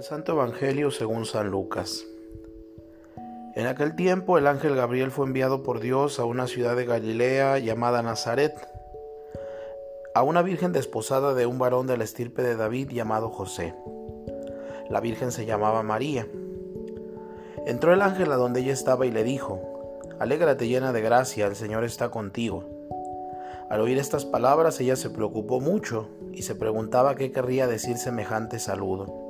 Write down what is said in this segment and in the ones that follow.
Del Santo Evangelio según San Lucas. En aquel tiempo el ángel Gabriel fue enviado por Dios a una ciudad de Galilea llamada Nazaret, a una virgen desposada de un varón de la estirpe de David llamado José. La virgen se llamaba María. Entró el ángel a donde ella estaba y le dijo, Alégrate llena de gracia, el Señor está contigo. Al oír estas palabras ella se preocupó mucho y se preguntaba qué querría decir semejante saludo.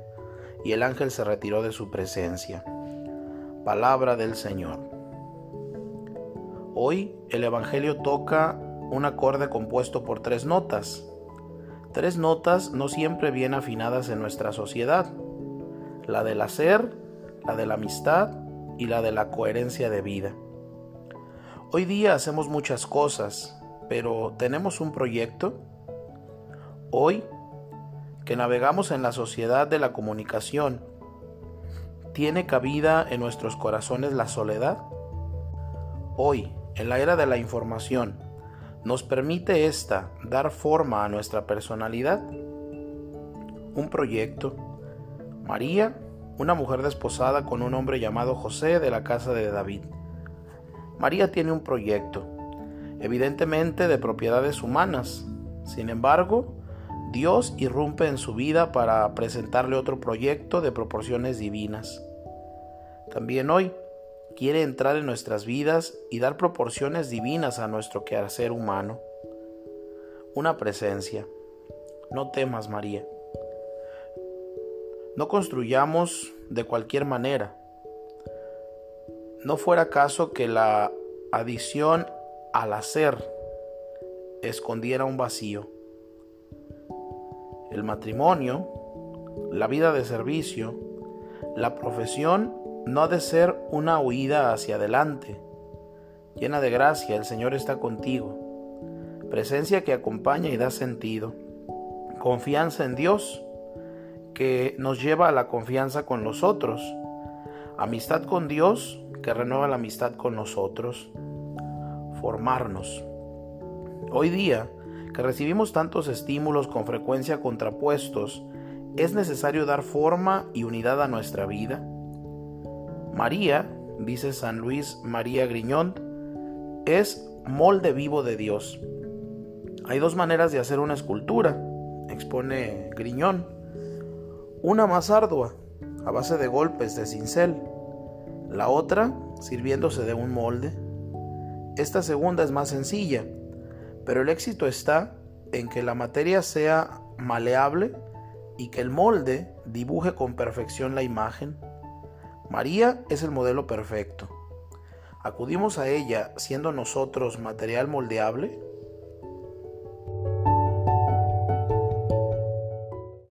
y el ángel se retiró de su presencia. Palabra del Señor. Hoy el Evangelio toca un acorde compuesto por tres notas. Tres notas no siempre bien afinadas en nuestra sociedad. La del hacer, la de la amistad y la de la coherencia de vida. Hoy día hacemos muchas cosas, pero ¿tenemos un proyecto? Hoy que navegamos en la sociedad de la comunicación, ¿tiene cabida en nuestros corazones la soledad? Hoy, en la era de la información, ¿nos permite esta dar forma a nuestra personalidad? Un proyecto. María, una mujer desposada con un hombre llamado José de la casa de David. María tiene un proyecto, evidentemente de propiedades humanas. Sin embargo, Dios irrumpe en su vida para presentarle otro proyecto de proporciones divinas. También hoy quiere entrar en nuestras vidas y dar proporciones divinas a nuestro quehacer humano. Una presencia. No temas, María. No construyamos de cualquier manera. No fuera caso que la adición al hacer escondiera un vacío el matrimonio, la vida de servicio, la profesión no ha de ser una huida hacia adelante. Llena de gracia, el Señor está contigo. Presencia que acompaña y da sentido. Confianza en Dios, que nos lleva a la confianza con los otros. Amistad con Dios, que renueva la amistad con nosotros. Formarnos. Hoy día, que recibimos tantos estímulos con frecuencia contrapuestos, ¿es necesario dar forma y unidad a nuestra vida? María, dice San Luis María Griñón, es molde vivo de Dios. Hay dos maneras de hacer una escultura, expone Griñón. Una más ardua, a base de golpes de cincel. La otra, sirviéndose de un molde. Esta segunda es más sencilla, pero el éxito está en que la materia sea maleable y que el molde dibuje con perfección la imagen. María es el modelo perfecto. ¿Acudimos a ella siendo nosotros material moldeable?